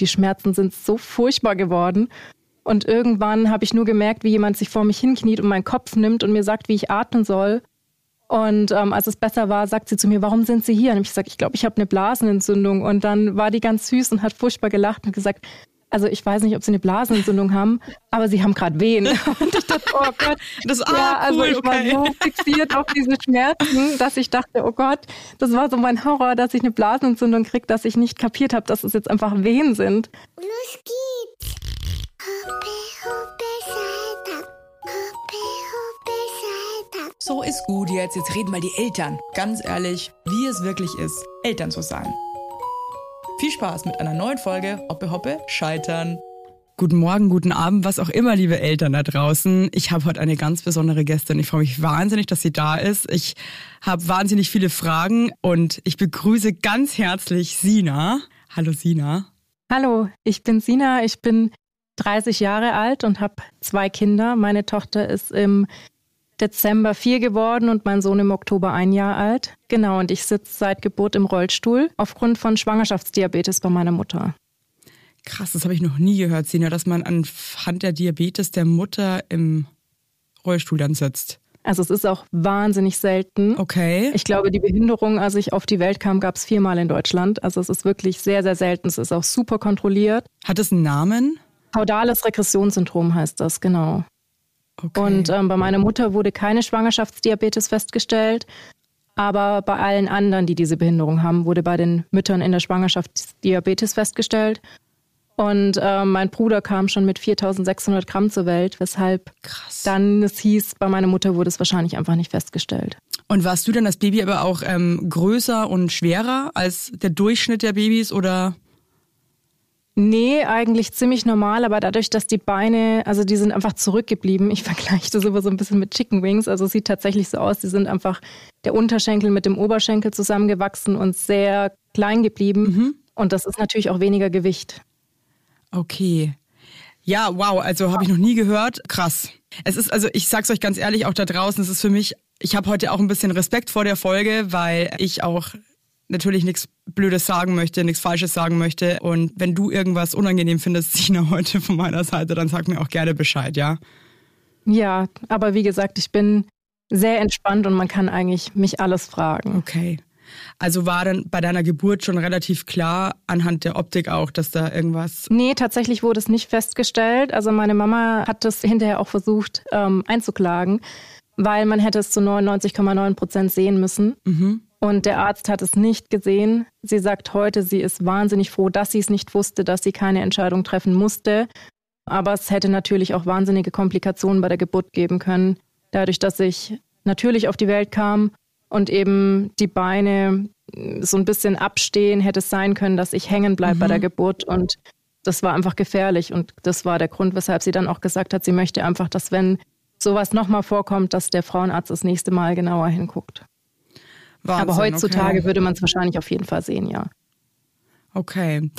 die Schmerzen sind so furchtbar geworden. Und irgendwann habe ich nur gemerkt, wie jemand sich vor mich hinkniet und meinen Kopf nimmt und mir sagt, wie ich atmen soll. Und ähm, als es besser war, sagt sie zu mir, warum sind Sie hier? Und ich gesagt, ich glaube, ich habe eine Blasenentzündung. Und dann war die ganz süß und hat furchtbar gelacht und gesagt, also ich weiß nicht, ob sie eine Blasenentzündung haben, aber sie haben gerade Wehen. Und ich dachte, oh Gott. Das ah, ja, also cool, ich okay. war so fixiert auf diese Schmerzen, dass ich dachte, oh Gott, das war so mein Horror, dass ich eine Blasenentzündung kriege, dass ich nicht kapiert habe, dass es jetzt einfach Wehen sind. Los geht's. Hoppe, hoppe, Salta. Hoppe, hoppe, Salta. So ist gut jetzt. Jetzt reden mal die Eltern. Ganz ehrlich, wie es wirklich ist, Eltern zu sein. Viel Spaß mit einer neuen Folge Hoppe Hoppe Scheitern. Guten Morgen, guten Abend, was auch immer, liebe Eltern da draußen. Ich habe heute eine ganz besondere Gästin. Ich freue mich wahnsinnig, dass sie da ist. Ich habe wahnsinnig viele Fragen und ich begrüße ganz herzlich Sina. Hallo Sina. Hallo, ich bin Sina. Ich bin 30 Jahre alt und habe zwei Kinder. Meine Tochter ist im Dezember vier geworden und mein Sohn im Oktober ein Jahr alt. Genau, und ich sitze seit Geburt im Rollstuhl aufgrund von Schwangerschaftsdiabetes bei meiner Mutter. Krass, das habe ich noch nie gehört, Sina, dass man anhand der Diabetes der Mutter im Rollstuhl dann sitzt. Also es ist auch wahnsinnig selten. Okay. Ich glaube, die Behinderung, als ich auf die Welt kam, gab es viermal in Deutschland. Also es ist wirklich sehr, sehr selten. Es ist auch super kontrolliert. Hat es einen Namen? Kaudales Regressionssyndrom heißt das, genau. Okay. Und ähm, bei meiner Mutter wurde keine Schwangerschaftsdiabetes festgestellt. Aber bei allen anderen, die diese Behinderung haben, wurde bei den Müttern in der Schwangerschaft Diabetes festgestellt. Und äh, mein Bruder kam schon mit 4600 Gramm zur Welt, weshalb Krass. dann es hieß, bei meiner Mutter wurde es wahrscheinlich einfach nicht festgestellt. Und warst du dann als Baby aber auch ähm, größer und schwerer als der Durchschnitt der Babys oder? Nee, eigentlich ziemlich normal, aber dadurch, dass die Beine, also die sind einfach zurückgeblieben. Ich vergleiche das immer so ein bisschen mit Chicken Wings. Also es sieht tatsächlich so aus, die sind einfach der Unterschenkel mit dem Oberschenkel zusammengewachsen und sehr klein geblieben. Mhm. Und das ist natürlich auch weniger Gewicht. Okay. Ja, wow, also habe ich noch nie gehört. Krass. Es ist, also ich sag's euch ganz ehrlich, auch da draußen, es ist für mich, ich habe heute auch ein bisschen Respekt vor der Folge, weil ich auch natürlich nichts Blödes sagen möchte, nichts Falsches sagen möchte. Und wenn du irgendwas unangenehm findest, Sina, heute von meiner Seite, dann sag mir auch gerne Bescheid, ja? Ja, aber wie gesagt, ich bin sehr entspannt und man kann eigentlich mich alles fragen. Okay. Also war dann bei deiner Geburt schon relativ klar anhand der Optik auch, dass da irgendwas. Nee, tatsächlich wurde es nicht festgestellt. Also meine Mama hat das hinterher auch versucht ähm, einzuklagen, weil man hätte es zu 99,9 Prozent sehen müssen. Mhm. Und der Arzt hat es nicht gesehen. Sie sagt heute, sie ist wahnsinnig froh, dass sie es nicht wusste, dass sie keine Entscheidung treffen musste. Aber es hätte natürlich auch wahnsinnige Komplikationen bei der Geburt geben können. Dadurch, dass ich natürlich auf die Welt kam und eben die Beine so ein bisschen abstehen, hätte es sein können, dass ich hängen bleibe mhm. bei der mhm. Geburt. Und das war einfach gefährlich. Und das war der Grund, weshalb sie dann auch gesagt hat, sie möchte einfach, dass wenn sowas nochmal vorkommt, dass der Frauenarzt das nächste Mal genauer hinguckt. Wahnsinn, Aber heutzutage okay. würde man es wahrscheinlich auf jeden Fall sehen, ja. Okay.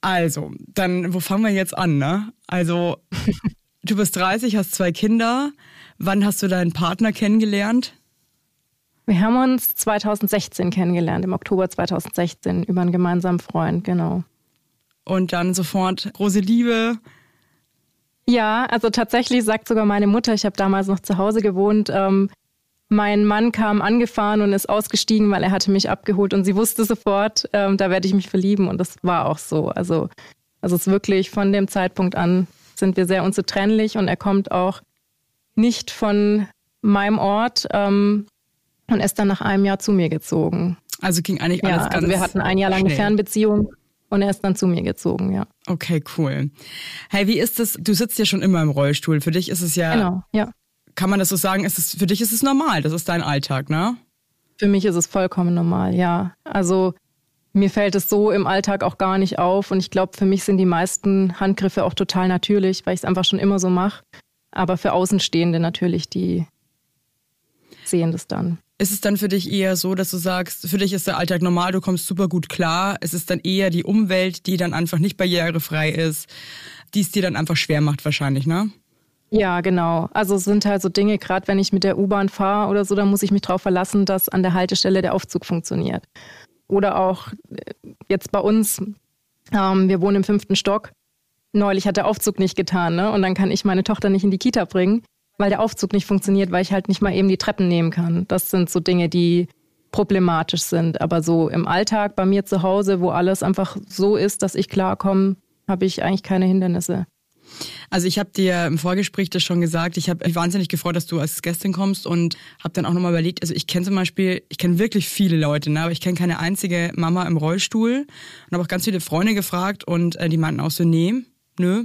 Also, dann, wo fangen wir jetzt an, ne? Also, du bist 30, hast zwei Kinder. Wann hast du deinen Partner kennengelernt? Wir haben uns 2016 kennengelernt, im Oktober 2016, über einen gemeinsamen Freund, genau. Und dann sofort große Liebe. Ja, also tatsächlich sagt sogar meine Mutter, ich habe damals noch zu Hause gewohnt, ähm, mein Mann kam angefahren und ist ausgestiegen, weil er hatte mich abgeholt und sie wusste sofort, ähm, da werde ich mich verlieben und das war auch so. Also, also es ist wirklich von dem Zeitpunkt an sind wir sehr unzertrennlich und er kommt auch nicht von meinem Ort ähm, und ist dann nach einem Jahr zu mir gezogen. Also ging eigentlich alles ja, ganz also wir hatten ein Jahr lang eine Fernbeziehung und er ist dann zu mir gezogen, ja. Okay, cool. Hey, wie ist es? Du sitzt ja schon immer im Rollstuhl. Für dich ist es ja, genau, ja kann man das so sagen, ist es, für dich ist es normal, das ist dein Alltag, ne? Für mich ist es vollkommen normal, ja. Also mir fällt es so im Alltag auch gar nicht auf und ich glaube, für mich sind die meisten Handgriffe auch total natürlich, weil ich es einfach schon immer so mache. Aber für Außenstehende natürlich, die sehen das dann. Ist es dann für dich eher so, dass du sagst, für dich ist der Alltag normal, du kommst super gut klar. Es ist dann eher die Umwelt, die dann einfach nicht barrierefrei ist, die es dir dann einfach schwer macht wahrscheinlich, ne? Ja, genau. Also es sind halt so Dinge, gerade wenn ich mit der U-Bahn fahre oder so, da muss ich mich darauf verlassen, dass an der Haltestelle der Aufzug funktioniert. Oder auch äh, jetzt bei uns, Ähm, wir wohnen im fünften Stock. Neulich hat der Aufzug nicht getan, ne? Und dann kann ich meine Tochter nicht in die Kita bringen, weil der Aufzug nicht funktioniert, weil ich halt nicht mal eben die Treppen nehmen kann. Das sind so Dinge, die problematisch sind. Aber so im Alltag bei mir zu Hause, wo alles einfach so ist, dass ich klarkomme, habe ich eigentlich keine Hindernisse. Also ich habe dir im Vorgespräch das schon gesagt, ich habe mich wahnsinnig gefreut, dass du als Gästin kommst und habe dann auch nochmal überlegt, also ich kenne zum Beispiel, ich kenne wirklich viele Leute, ne, aber ich kenne keine einzige Mama im Rollstuhl und habe auch ganz viele Freunde gefragt und äh, die meinten auch so, nee, nö.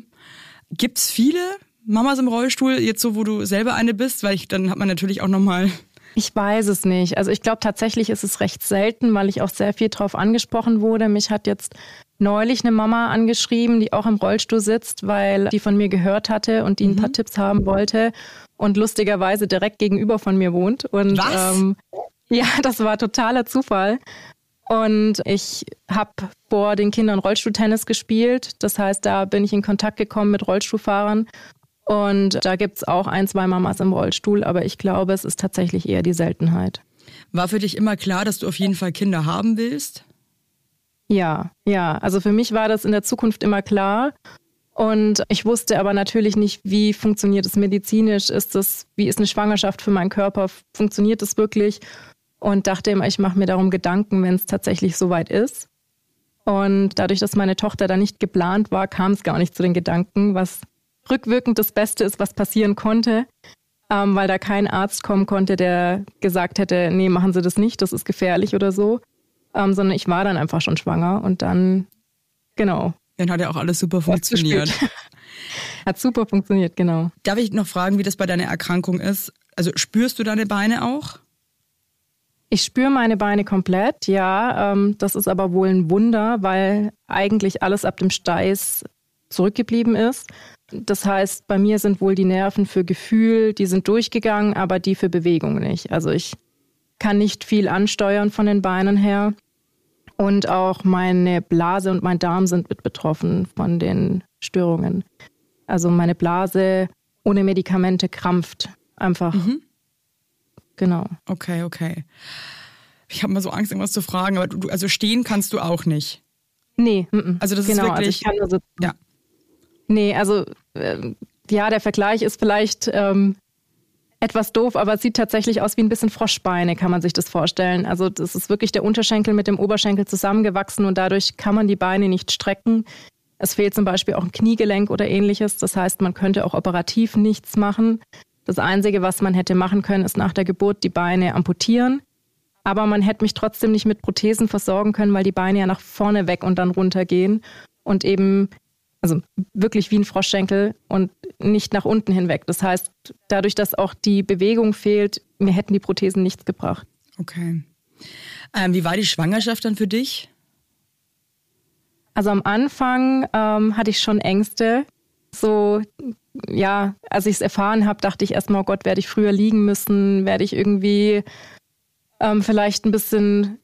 Gibt's viele Mamas im Rollstuhl, jetzt so, wo du selber eine bist? Weil ich, dann hat man natürlich auch nochmal ich weiß es nicht. Also ich glaube tatsächlich ist es recht selten, weil ich auch sehr viel drauf angesprochen wurde. Mich hat jetzt neulich eine Mama angeschrieben, die auch im Rollstuhl sitzt, weil die von mir gehört hatte und die ein paar mhm. Tipps haben wollte und lustigerweise direkt gegenüber von mir wohnt. Und Was? Ähm, ja, das war totaler Zufall. Und ich habe vor den Kindern Rollstuhltennis gespielt. Das heißt, da bin ich in Kontakt gekommen mit Rollstuhlfahrern und da gibt es auch ein, zwei Mamas im Rollstuhl, aber ich glaube, es ist tatsächlich eher die Seltenheit. War für dich immer klar, dass du auf jeden Fall Kinder haben willst? Ja, ja. Also für mich war das in der Zukunft immer klar. Und ich wusste aber natürlich nicht, wie funktioniert es medizinisch, ist das, wie ist eine Schwangerschaft für meinen Körper, funktioniert es wirklich? Und dachte immer, ich mache mir darum Gedanken, wenn es tatsächlich soweit ist. Und dadurch, dass meine Tochter da nicht geplant war, kam es gar nicht zu den Gedanken, was rückwirkend das Beste ist, was passieren konnte, ähm, weil da kein Arzt kommen konnte, der gesagt hätte, nee, machen Sie das nicht, das ist gefährlich oder so, ähm, sondern ich war dann einfach schon schwanger und dann, genau. Dann hat ja auch alles super funktioniert. hat super funktioniert, genau. Darf ich noch fragen, wie das bei deiner Erkrankung ist? Also spürst du deine Beine auch? Ich spüre meine Beine komplett, ja. Ähm, das ist aber wohl ein Wunder, weil eigentlich alles ab dem Steiß zurückgeblieben ist. Das heißt, bei mir sind wohl die Nerven für Gefühl, die sind durchgegangen, aber die für Bewegung nicht. Also ich kann nicht viel ansteuern von den Beinen her. Und auch meine Blase und mein Darm sind mit betroffen von den Störungen. Also meine Blase ohne Medikamente krampft einfach. Mhm. Genau. Okay, okay. Ich habe mal so Angst, irgendwas zu fragen, aber du, also stehen kannst du auch nicht. Nee, m -m. also das genau, ist wirklich. Also ich kann sitzen. Ja. Nee, also äh, ja, der Vergleich ist vielleicht ähm, etwas doof, aber sieht tatsächlich aus wie ein bisschen Froschbeine, kann man sich das vorstellen. Also das ist wirklich der Unterschenkel mit dem Oberschenkel zusammengewachsen und dadurch kann man die Beine nicht strecken. Es fehlt zum Beispiel auch ein Kniegelenk oder ähnliches. Das heißt, man könnte auch operativ nichts machen. Das Einzige, was man hätte machen können, ist nach der Geburt die Beine amputieren. Aber man hätte mich trotzdem nicht mit Prothesen versorgen können, weil die Beine ja nach vorne weg und dann runter gehen und eben also wirklich wie ein Froschschenkel und nicht nach unten hinweg. Das heißt, dadurch, dass auch die Bewegung fehlt, mir hätten die Prothesen nichts gebracht. Okay. Ähm, wie war die Schwangerschaft dann für dich? Also am Anfang ähm, hatte ich schon Ängste. So, ja, als ich es erfahren habe, dachte ich erstmal, oh Gott, werde ich früher liegen müssen, werde ich irgendwie ähm, vielleicht ein bisschen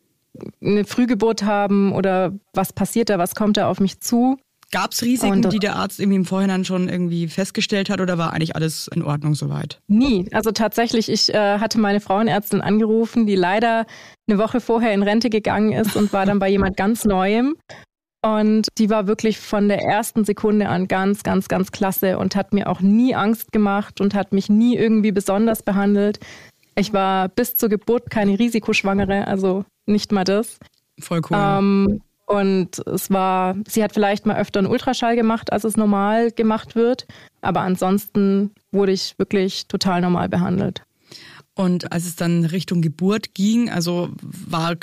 eine Frühgeburt haben oder was passiert da, was kommt da auf mich zu? Gab es Risiken, und, die der Arzt irgendwie im Vorhinein schon irgendwie festgestellt hat oder war eigentlich alles in Ordnung soweit? Nie. Also tatsächlich, ich äh, hatte meine Frauenärztin angerufen, die leider eine Woche vorher in Rente gegangen ist und war dann bei jemand ganz Neuem. Und die war wirklich von der ersten Sekunde an ganz, ganz, ganz klasse und hat mir auch nie Angst gemacht und hat mich nie irgendwie besonders behandelt. Ich war bis zur Geburt keine Risikoschwangere, also nicht mal das. Voll cool. Ähm, und es war, sie hat vielleicht mal öfter einen Ultraschall gemacht, als es normal gemacht wird. Aber ansonsten wurde ich wirklich total normal behandelt. Und als es dann Richtung Geburt ging, also war,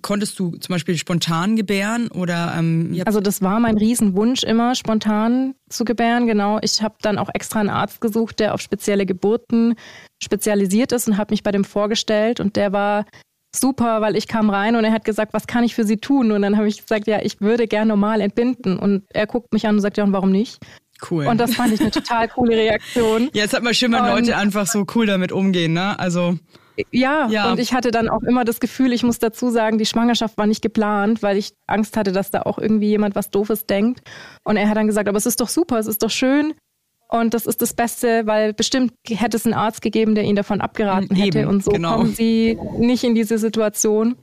konntest du zum Beispiel spontan gebären oder? Ähm, also das war mein Riesenwunsch immer, spontan zu gebären. Genau. Ich habe dann auch extra einen Arzt gesucht, der auf spezielle Geburten spezialisiert ist und habe mich bei dem vorgestellt. Und der war super, weil ich kam rein und er hat gesagt, was kann ich für Sie tun? Und dann habe ich gesagt, ja, ich würde gern normal entbinden. Und er guckt mich an und sagt, ja, und warum nicht? Cool. Und das fand ich eine total coole Reaktion. Ja, es hat mal schön, wenn Leute einfach so cool damit umgehen, ne? Also. Ja, ja, und ich hatte dann auch immer das Gefühl, ich muss dazu sagen, die Schwangerschaft war nicht geplant, weil ich Angst hatte, dass da auch irgendwie jemand was Doofes denkt. Und er hat dann gesagt, aber es ist doch super, es ist doch schön. Und das ist das Beste, weil bestimmt hätte es einen Arzt gegeben, der ihn davon abgeraten hätte. Eben, und so genau. kommen sie nicht in diese Situation.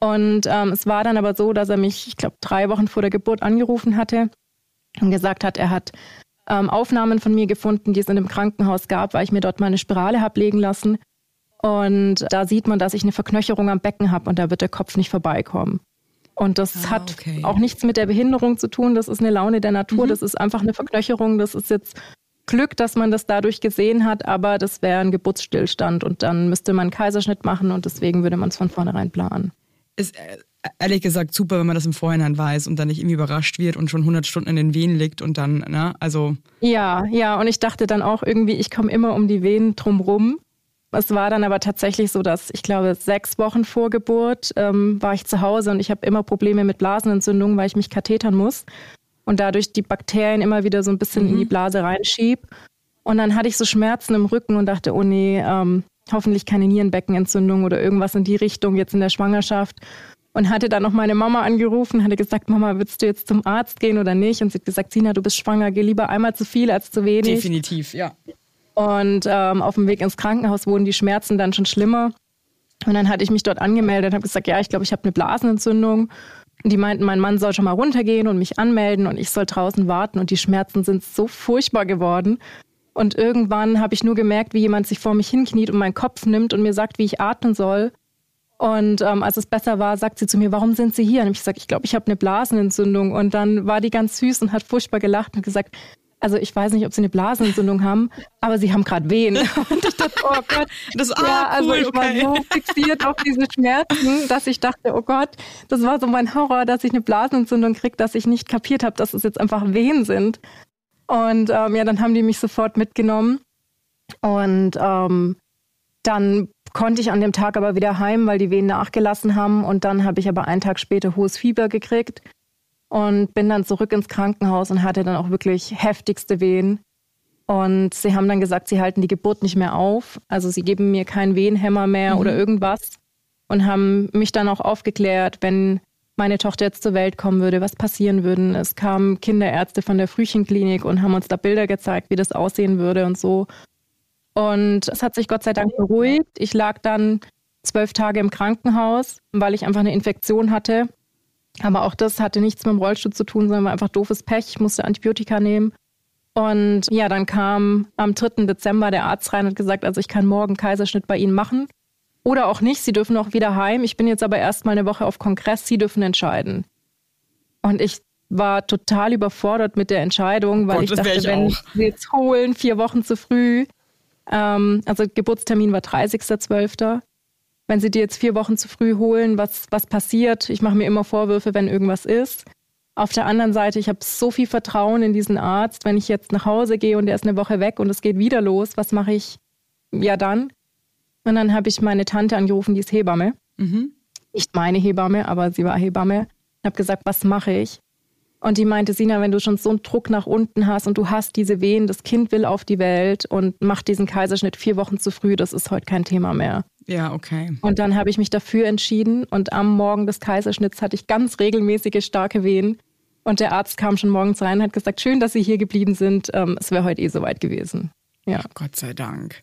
Und ähm, es war dann aber so, dass er mich, ich glaube, drei Wochen vor der Geburt angerufen hatte und gesagt hat, er hat ähm, Aufnahmen von mir gefunden, die es in dem Krankenhaus gab, weil ich mir dort meine Spirale habe legen lassen. Und da sieht man, dass ich eine Verknöcherung am Becken habe und da wird der Kopf nicht vorbeikommen. Und das ah, hat okay. auch nichts mit der Behinderung zu tun. Das ist eine Laune der Natur. Mhm. Das ist einfach eine Verknöcherung. Das ist jetzt Glück, dass man das dadurch gesehen hat, aber das wäre ein Geburtsstillstand und dann müsste man einen Kaiserschnitt machen und deswegen würde man es von vornherein planen. Ist äh, ehrlich gesagt super, wenn man das im Vorhinein weiß und dann nicht irgendwie überrascht wird und schon 100 Stunden in den Wehen liegt und dann, ne, also. Ja, ja, und ich dachte dann auch irgendwie, ich komme immer um die Wehen drumrum es war dann aber tatsächlich so, dass ich glaube, sechs Wochen vor Geburt ähm, war ich zu Hause und ich habe immer Probleme mit Blasenentzündungen, weil ich mich kathetern muss und dadurch die Bakterien immer wieder so ein bisschen mhm. in die mhm. Blase reinschieb. Und dann hatte ich so Schmerzen im Rücken und dachte, oh nee, ähm, hoffentlich keine Nierenbeckenentzündung oder irgendwas in die Richtung jetzt in der Schwangerschaft. Und hatte dann noch meine Mama angerufen, hatte gesagt, Mama, willst du jetzt zum Arzt gehen oder nicht? Und sie hat gesagt, Sina, du bist schwanger, geh lieber einmal zu viel als zu wenig. Definitiv, ja. Und ähm, auf dem Weg ins Krankenhaus wurden die Schmerzen dann schon schlimmer. Und dann hatte ich mich dort angemeldet und habe gesagt, ja, ich glaube, ich habe eine Blasenentzündung. Und die meinten, mein Mann soll schon mal runtergehen und mich anmelden und ich soll draußen warten. Und die Schmerzen sind so furchtbar geworden. Und irgendwann habe ich nur gemerkt, wie jemand sich vor mich hinkniet und meinen Kopf nimmt und mir sagt, wie ich atmen soll. Und ähm, als es besser war, sagt sie zu mir, warum sind Sie hier? Und ich gesagt, ich glaube, ich habe eine Blasenentzündung. Und dann war die ganz süß und hat furchtbar gelacht und gesagt, also ich weiß nicht, ob sie eine Blasenentzündung haben, aber sie haben gerade Wehen. Und ich dachte, oh Gott. Das, ah, ja, also cool, ich war so fixiert auf diese Schmerzen, dass ich dachte, oh Gott, das war so mein Horror, dass ich eine Blasenentzündung kriege, dass ich nicht kapiert habe, dass es jetzt einfach Wehen sind. Und ähm, ja, dann haben die mich sofort mitgenommen. Und ähm, dann konnte ich an dem Tag aber wieder heim, weil die Wehen nachgelassen haben. Und dann habe ich aber einen Tag später hohes Fieber gekriegt und bin dann zurück ins Krankenhaus und hatte dann auch wirklich heftigste Wehen. Und sie haben dann gesagt, sie halten die Geburt nicht mehr auf. Also sie geben mir keinen Wehenhämmer mehr mhm. oder irgendwas. Und haben mich dann auch aufgeklärt, wenn meine Tochter jetzt zur Welt kommen würde, was passieren würde. Es kamen Kinderärzte von der Frühchenklinik und haben uns da Bilder gezeigt, wie das aussehen würde und so. Und es hat sich Gott sei Dank beruhigt. Ich lag dann zwölf Tage im Krankenhaus, weil ich einfach eine Infektion hatte. Aber auch das hatte nichts mit dem Rollstuhl zu tun, sondern war einfach doofes Pech. Ich musste Antibiotika nehmen. Und ja, dann kam am 3. Dezember der Arzt rein und hat gesagt, also ich kann morgen Kaiserschnitt bei Ihnen machen. Oder auch nicht, Sie dürfen auch wieder heim. Ich bin jetzt aber erst mal eine Woche auf Kongress, Sie dürfen entscheiden. Und ich war total überfordert mit der Entscheidung, weil Gott, ich dachte, ich wenn Sie jetzt holen, vier Wochen zu früh. Ähm, also Geburtstermin war 30.12 wenn sie dir jetzt vier Wochen zu früh holen, was, was passiert. Ich mache mir immer Vorwürfe, wenn irgendwas ist. Auf der anderen Seite, ich habe so viel Vertrauen in diesen Arzt. Wenn ich jetzt nach Hause gehe und er ist eine Woche weg und es geht wieder los, was mache ich ja dann? Und dann habe ich meine Tante angerufen, die ist Hebamme. Mhm. Nicht meine Hebamme, aber sie war Hebamme. Ich habe gesagt, was mache ich? Und die meinte, Sina, wenn du schon so einen Druck nach unten hast und du hast diese Wehen, das Kind will auf die Welt und macht diesen Kaiserschnitt vier Wochen zu früh, das ist heute kein Thema mehr. Ja, okay. Und dann habe ich mich dafür entschieden und am Morgen des Kaiserschnitts hatte ich ganz regelmäßige starke Wehen. Und der Arzt kam schon morgens rein und hat gesagt, schön, dass Sie hier geblieben sind. Ähm, es wäre heute eh soweit gewesen. Ja. Gott sei Dank.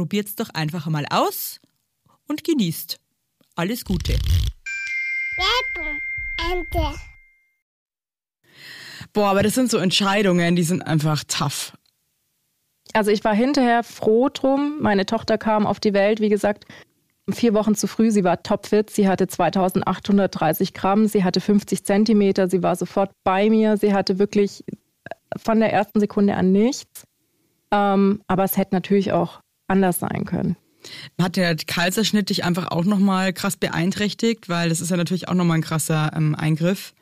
probiert's doch einfach mal aus und genießt. Alles Gute. Boah, aber das sind so Entscheidungen, die sind einfach tough. Also ich war hinterher froh drum. Meine Tochter kam auf die Welt, wie gesagt, vier Wochen zu früh. Sie war topfit. Sie hatte 2830 Gramm. Sie hatte 50 Zentimeter. Sie war sofort bei mir. Sie hatte wirklich von der ersten Sekunde an nichts. Ähm, aber es hätte natürlich auch anders sein können. Hat der Kaiserschnitt dich einfach auch nochmal krass beeinträchtigt? Weil das ist ja natürlich auch nochmal ein krasser ähm, Eingriff.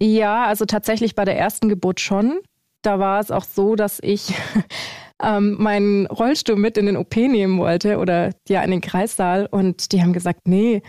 Ja, also tatsächlich bei der ersten Geburt schon. Da war es auch so, dass ich ähm, meinen Rollstuhl mit in den OP nehmen wollte oder ja in den Kreissaal und die haben gesagt, nee.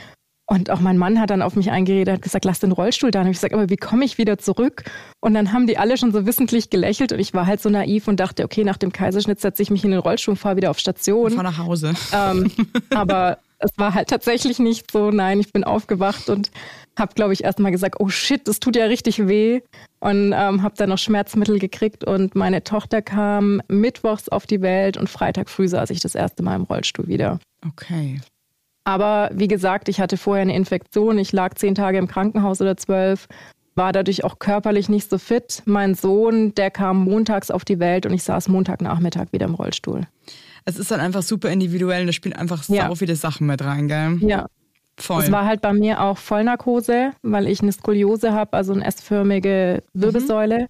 Und auch mein Mann hat dann auf mich eingeredet, hat gesagt, lass den Rollstuhl da. Und ich gesagt, aber wie komme ich wieder zurück? Und dann haben die alle schon so wissentlich gelächelt und ich war halt so naiv und dachte, okay, nach dem Kaiserschnitt setze ich mich in den Rollstuhl und fahre wieder auf Station. Fahr nach Hause. Ähm, aber es war halt tatsächlich nicht so. Nein, ich bin aufgewacht und habe, glaube ich, erstmal gesagt, oh shit, das tut ja richtig weh. Und ähm, habe dann noch Schmerzmittel gekriegt. Und meine Tochter kam mittwochs auf die Welt und Freitag früh saß ich das erste Mal im Rollstuhl wieder. Okay. Aber wie gesagt, ich hatte vorher eine Infektion. Ich lag zehn Tage im Krankenhaus oder zwölf, war dadurch auch körperlich nicht so fit. Mein Sohn, der kam montags auf die Welt und ich saß Montagnachmittag wieder im Rollstuhl. Es ist dann einfach super individuell und da spielen einfach ja. so viele Sachen mit rein, gell? Ja, Voll. Es war halt bei mir auch Vollnarkose, weil ich eine Skoliose habe, also eine S-förmige Wirbelsäule.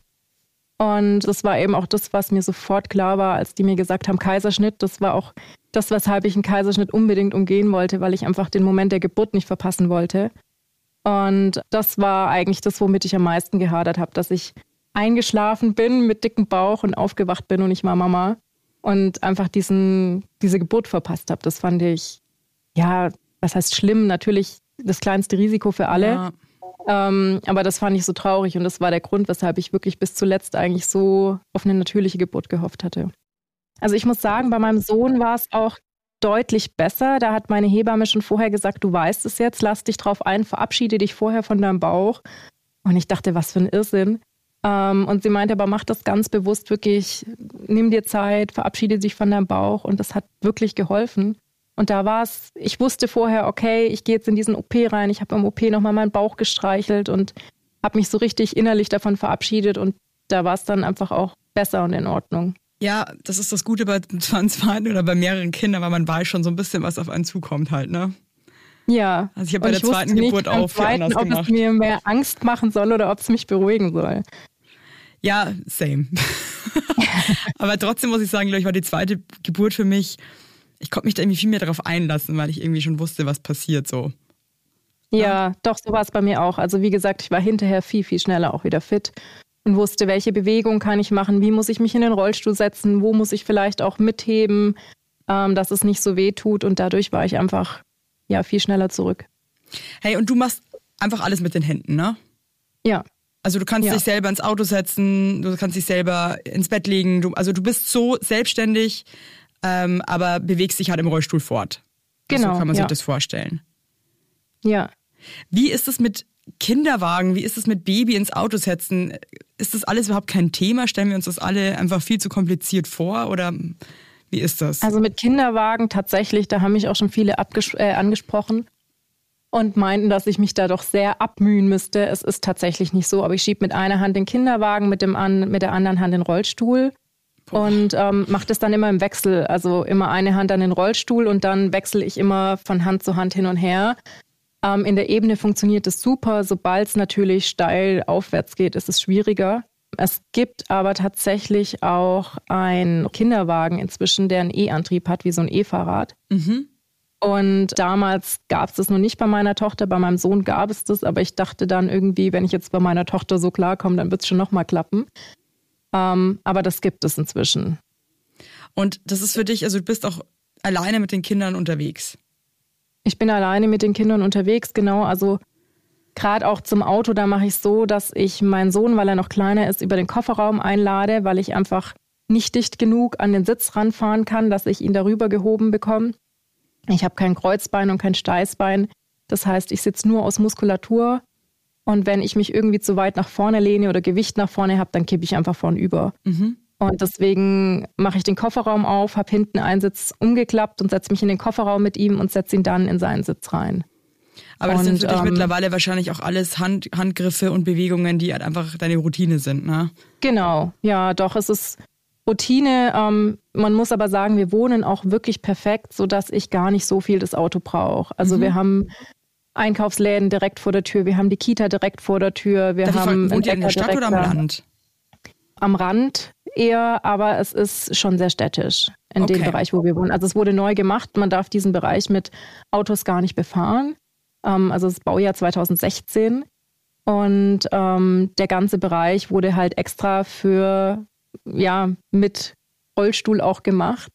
Mhm. Und das war eben auch das, was mir sofort klar war, als die mir gesagt haben, Kaiserschnitt. Das war auch das, weshalb ich einen Kaiserschnitt unbedingt umgehen wollte, weil ich einfach den Moment der Geburt nicht verpassen wollte. Und das war eigentlich das, womit ich am meisten gehadert habe, dass ich eingeschlafen bin mit dickem Bauch und aufgewacht bin und ich war Mama und einfach diesen, diese Geburt verpasst habe. Das fand ich, ja, was heißt schlimm, natürlich das kleinste Risiko für alle. Ja. Ähm, aber das fand ich so traurig und das war der Grund, weshalb ich wirklich bis zuletzt eigentlich so auf eine natürliche Geburt gehofft hatte. Also ich muss sagen, bei meinem Sohn war es auch deutlich besser. Da hat meine Hebamme schon vorher gesagt, du weißt es jetzt, lass dich drauf ein, verabschiede dich vorher von deinem Bauch. Und ich dachte, was für ein Irrsinn. Ähm, und sie meinte aber, mach das ganz bewusst wirklich, nimm dir Zeit, verabschiede dich von deinem Bauch. Und das hat wirklich geholfen. Und da war es, ich wusste vorher, okay, ich gehe jetzt in diesen OP rein. Ich habe im OP nochmal meinen Bauch gestreichelt und habe mich so richtig innerlich davon verabschiedet. Und da war es dann einfach auch besser und in Ordnung. Ja, das ist das Gute bei zweiten oder bei mehreren Kindern, weil man weiß schon so ein bisschen, was auf einen zukommt halt, ne? Ja. Also ich habe bei der zweiten Geburt auch viel anders ob gemacht. Ob es mir mehr Angst machen soll oder ob es mich beruhigen soll. Ja, same. Aber trotzdem muss ich sagen, glaube ich, war die zweite Geburt für mich ich konnte mich da irgendwie viel mehr darauf einlassen, weil ich irgendwie schon wusste, was passiert so. Ja, ja. doch, so war es bei mir auch. Also wie gesagt, ich war hinterher viel, viel schneller auch wieder fit und wusste, welche Bewegung kann ich machen, wie muss ich mich in den Rollstuhl setzen, wo muss ich vielleicht auch mitheben, ähm, dass es nicht so weh tut. Und dadurch war ich einfach ja viel schneller zurück. Hey, und du machst einfach alles mit den Händen, ne? Ja. Also du kannst ja. dich selber ins Auto setzen, du kannst dich selber ins Bett legen. Du, also du bist so selbstständig, ähm, aber bewegst dich halt im Rollstuhl fort. Genau. So kann man ja. sich das vorstellen. Ja. Wie ist es mit Kinderwagen? Wie ist es mit Baby ins Auto setzen? Ist das alles überhaupt kein Thema? Stellen wir uns das alle einfach viel zu kompliziert vor oder wie ist das? Also mit Kinderwagen tatsächlich, da haben mich auch schon viele äh, angesprochen und meinten, dass ich mich da doch sehr abmühen müsste. Es ist tatsächlich nicht so, aber ich schiebe mit einer Hand den Kinderwagen, mit, dem an, mit der anderen Hand den Rollstuhl und ähm, mache das dann immer im Wechsel. Also immer eine Hand an den Rollstuhl und dann wechsle ich immer von Hand zu Hand hin und her. Ähm, in der Ebene funktioniert es super. Sobald es natürlich steil aufwärts geht, ist es schwieriger. Es gibt aber tatsächlich auch einen Kinderwagen inzwischen, der einen E-Antrieb hat, wie so ein E-Fahrrad. Mhm. Und damals gab es das noch nicht bei meiner Tochter, bei meinem Sohn gab es das, aber ich dachte dann irgendwie, wenn ich jetzt bei meiner Tochter so klarkomme, dann wird es schon nochmal klappen. Ähm, aber das gibt es inzwischen. Und das ist für dich, also du bist auch alleine mit den Kindern unterwegs? Ich bin alleine mit den Kindern unterwegs, genau. Also gerade auch zum Auto, da mache ich so, dass ich meinen Sohn, weil er noch kleiner ist, über den Kofferraum einlade, weil ich einfach nicht dicht genug an den Sitz ranfahren kann, dass ich ihn darüber gehoben bekomme. Ich habe kein Kreuzbein und kein Steißbein. Das heißt, ich sitze nur aus Muskulatur. Und wenn ich mich irgendwie zu weit nach vorne lehne oder Gewicht nach vorne habe, dann kippe ich einfach vorn über. Mhm. Und deswegen mache ich den Kofferraum auf, habe hinten einen Sitz umgeklappt und setze mich in den Kofferraum mit ihm und setze ihn dann in seinen Sitz rein. Aber das und, sind für dich ähm, mittlerweile wahrscheinlich auch alles Hand, Handgriffe und Bewegungen, die halt einfach deine Routine sind, ne? Genau, ja, doch, es ist Routine. Ähm, man muss aber sagen, wir wohnen auch wirklich perfekt, sodass ich gar nicht so viel das Auto brauche. Also mhm. wir haben Einkaufsläden direkt vor der Tür, wir haben die Kita direkt vor der Tür, wir Darf haben. Ich wohnt ihr in der Stadt oder am Land? Am Rand eher, aber es ist schon sehr städtisch in okay. dem Bereich, wo wir wohnen. Also es wurde neu gemacht, man darf diesen Bereich mit Autos gar nicht befahren. Ähm, also das Baujahr 2016. Und ähm, der ganze Bereich wurde halt extra für, ja, mit Rollstuhl auch gemacht.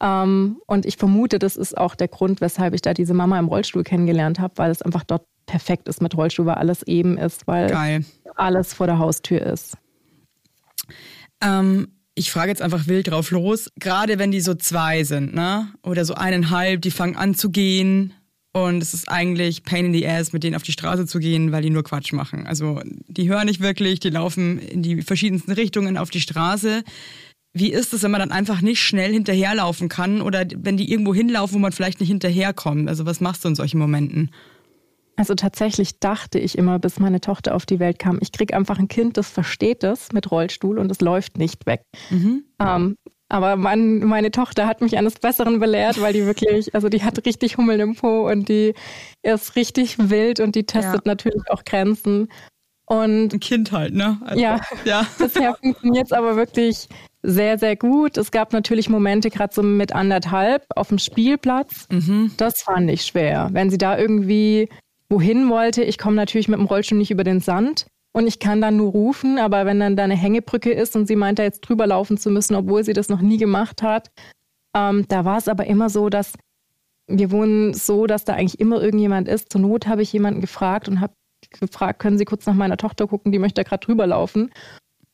Ähm, und ich vermute, das ist auch der Grund, weshalb ich da diese Mama im Rollstuhl kennengelernt habe, weil es einfach dort perfekt ist mit Rollstuhl, weil alles eben ist, weil Geil. alles vor der Haustür ist. Ähm, ich frage jetzt einfach wild drauf los. Gerade wenn die so zwei sind, ne? Oder so eineinhalb, die fangen an zu gehen. Und es ist eigentlich Pain in the Ass, mit denen auf die Straße zu gehen, weil die nur Quatsch machen. Also die hören nicht wirklich, die laufen in die verschiedensten Richtungen auf die Straße. Wie ist es, wenn man dann einfach nicht schnell hinterherlaufen kann oder wenn die irgendwo hinlaufen, wo man vielleicht nicht hinterherkommt? Also was machst du in solchen Momenten? Also tatsächlich dachte ich immer, bis meine Tochter auf die Welt kam, ich kriege einfach ein Kind, das versteht das mit Rollstuhl und es läuft nicht weg. Mhm. Ähm, aber mein, meine Tochter hat mich eines Besseren belehrt, weil die wirklich, also die hat richtig Hummel im Po und die ist richtig wild und die testet ja. natürlich auch Grenzen. Und ein Kind halt, ne? Also, ja, ja. bisher funktioniert es aber wirklich sehr, sehr gut. Es gab natürlich Momente, gerade so mit anderthalb auf dem Spielplatz. Mhm. Das fand ich schwer. Wenn sie da irgendwie wohin wollte. Ich komme natürlich mit dem Rollstuhl nicht über den Sand und ich kann dann nur rufen, aber wenn dann da eine Hängebrücke ist und sie meint, da jetzt drüber laufen zu müssen, obwohl sie das noch nie gemacht hat, ähm, da war es aber immer so, dass wir wohnen so, dass da eigentlich immer irgendjemand ist. Zur Not habe ich jemanden gefragt und habe gefragt, können Sie kurz nach meiner Tochter gucken, die möchte da gerade drüber laufen.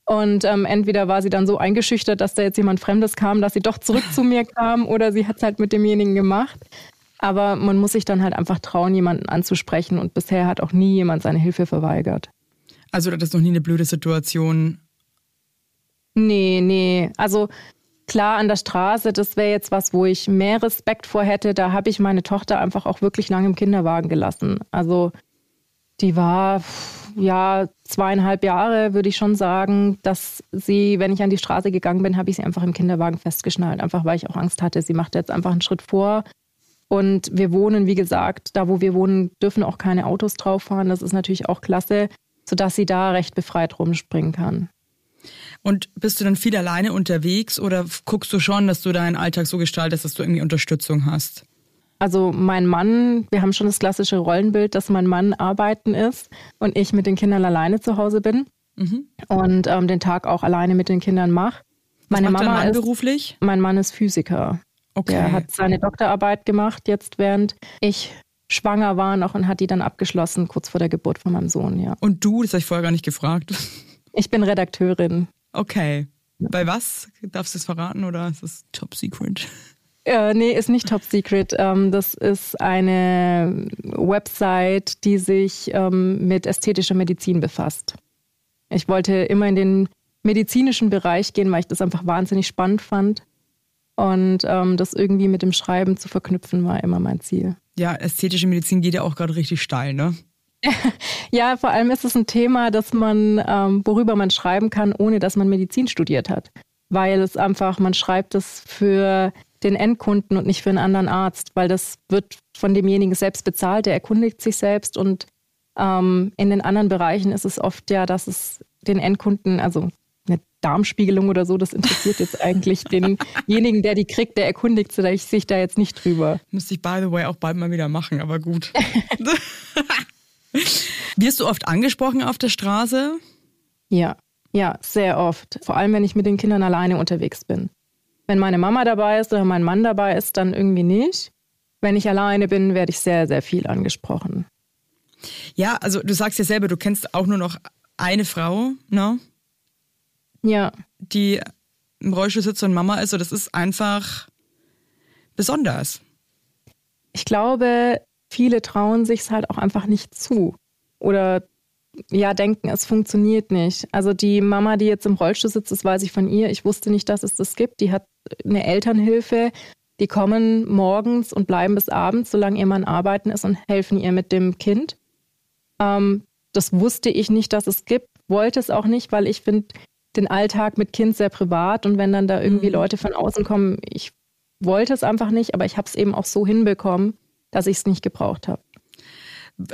Und ähm, entweder war sie dann so eingeschüchtert, dass da jetzt jemand Fremdes kam, dass sie doch zurück zu mir kam, oder sie hat es halt mit demjenigen gemacht. Aber man muss sich dann halt einfach trauen, jemanden anzusprechen. Und bisher hat auch nie jemand seine Hilfe verweigert. Also das ist noch nie eine blöde Situation? Nee, nee. Also klar an der Straße, das wäre jetzt was, wo ich mehr Respekt vor hätte. Da habe ich meine Tochter einfach auch wirklich lange im Kinderwagen gelassen. Also die war ja zweieinhalb Jahre, würde ich schon sagen, dass sie, wenn ich an die Straße gegangen bin, habe ich sie einfach im Kinderwagen festgeschnallt. Einfach weil ich auch Angst hatte, sie macht jetzt einfach einen Schritt vor und wir wohnen, wie gesagt, da wo wir wohnen, dürfen auch keine Autos drauf fahren. Das ist natürlich auch klasse, sodass sie da recht befreit rumspringen kann. Und bist du dann viel alleine unterwegs oder guckst du schon, dass du deinen Alltag so gestaltest, dass du irgendwie Unterstützung hast? Also mein Mann, wir haben schon das klassische Rollenbild, dass mein Mann arbeiten ist und ich mit den Kindern alleine zu Hause bin mhm. und ähm, den Tag auch alleine mit den Kindern mache. Meine Mama ist, beruflich? Mein Mann ist Physiker. Okay. Der hat seine Doktorarbeit gemacht, jetzt während ich schwanger war noch und hat die dann abgeschlossen, kurz vor der Geburt von meinem Sohn, ja. Und du, das habe ich vorher gar nicht gefragt. Ich bin Redakteurin. Okay. Bei was? Darfst du es verraten oder ist es top secret? Äh, nee, ist nicht top secret. Ähm, das ist eine Website, die sich ähm, mit ästhetischer Medizin befasst. Ich wollte immer in den medizinischen Bereich gehen, weil ich das einfach wahnsinnig spannend fand. Und ähm, das irgendwie mit dem Schreiben zu verknüpfen, war immer mein Ziel. Ja, ästhetische Medizin geht ja auch gerade richtig steil, ne? ja, vor allem ist es ein Thema, dass man, ähm, worüber man schreiben kann, ohne dass man Medizin studiert hat. Weil es einfach, man schreibt es für den Endkunden und nicht für einen anderen Arzt, weil das wird von demjenigen selbst bezahlt, der erkundigt sich selbst und ähm, in den anderen Bereichen ist es oft ja, dass es den Endkunden, also Darmspiegelung oder so, das interessiert jetzt eigentlich denjenigen, der die kriegt, der erkundigt sich da jetzt nicht drüber. Müsste ich, by the way, auch bald mal wieder machen, aber gut. Wirst du oft angesprochen auf der Straße? Ja, ja, sehr oft. Vor allem, wenn ich mit den Kindern alleine unterwegs bin. Wenn meine Mama dabei ist oder mein Mann dabei ist, dann irgendwie nicht. Wenn ich alleine bin, werde ich sehr, sehr viel angesprochen. Ja, also du sagst ja selber, du kennst auch nur noch eine Frau, ne? Ja. Die im Rollstuhl sitzt und Mama ist. Und das ist einfach besonders. Ich glaube, viele trauen sich es halt auch einfach nicht zu. Oder ja, denken, es funktioniert nicht. Also die Mama, die jetzt im Rollstuhl sitzt, das weiß ich von ihr. Ich wusste nicht, dass es das gibt. Die hat eine Elternhilfe. Die kommen morgens und bleiben bis abends, solange ihr Mann arbeiten ist und helfen ihr mit dem Kind. Ähm, das wusste ich nicht, dass es gibt, wollte es auch nicht, weil ich finde den Alltag mit Kind sehr privat und wenn dann da irgendwie mhm. Leute von außen kommen, ich wollte es einfach nicht, aber ich habe es eben auch so hinbekommen, dass ich es nicht gebraucht habe.